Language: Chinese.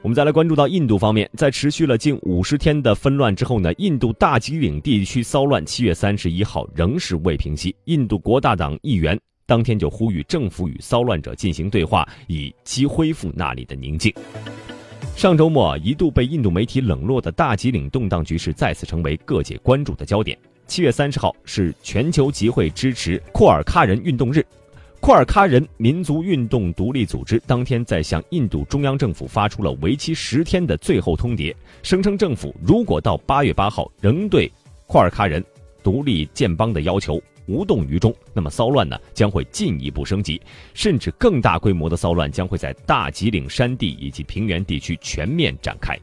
我们再来关注到印度方面，在持续了近五十天的纷乱之后呢，印度大吉岭地区骚乱七月三十一号仍是未平息。印度国大党议员当天就呼吁政府与骚乱者进行对话，以期恢复那里的宁静。上周末一度被印度媒体冷落的大吉岭动荡局势再次成为各界关注的焦点。七月三十号是全球集会支持库尔喀人运动日。库尔喀人民族运动独立组织当天在向印度中央政府发出了为期十天的最后通牒，声称政府如果到八月八号仍对库尔喀人独立建邦的要求无动于衷，那么骚乱呢将会进一步升级，甚至更大规模的骚乱将会在大吉岭山地以及平原地区全面展开。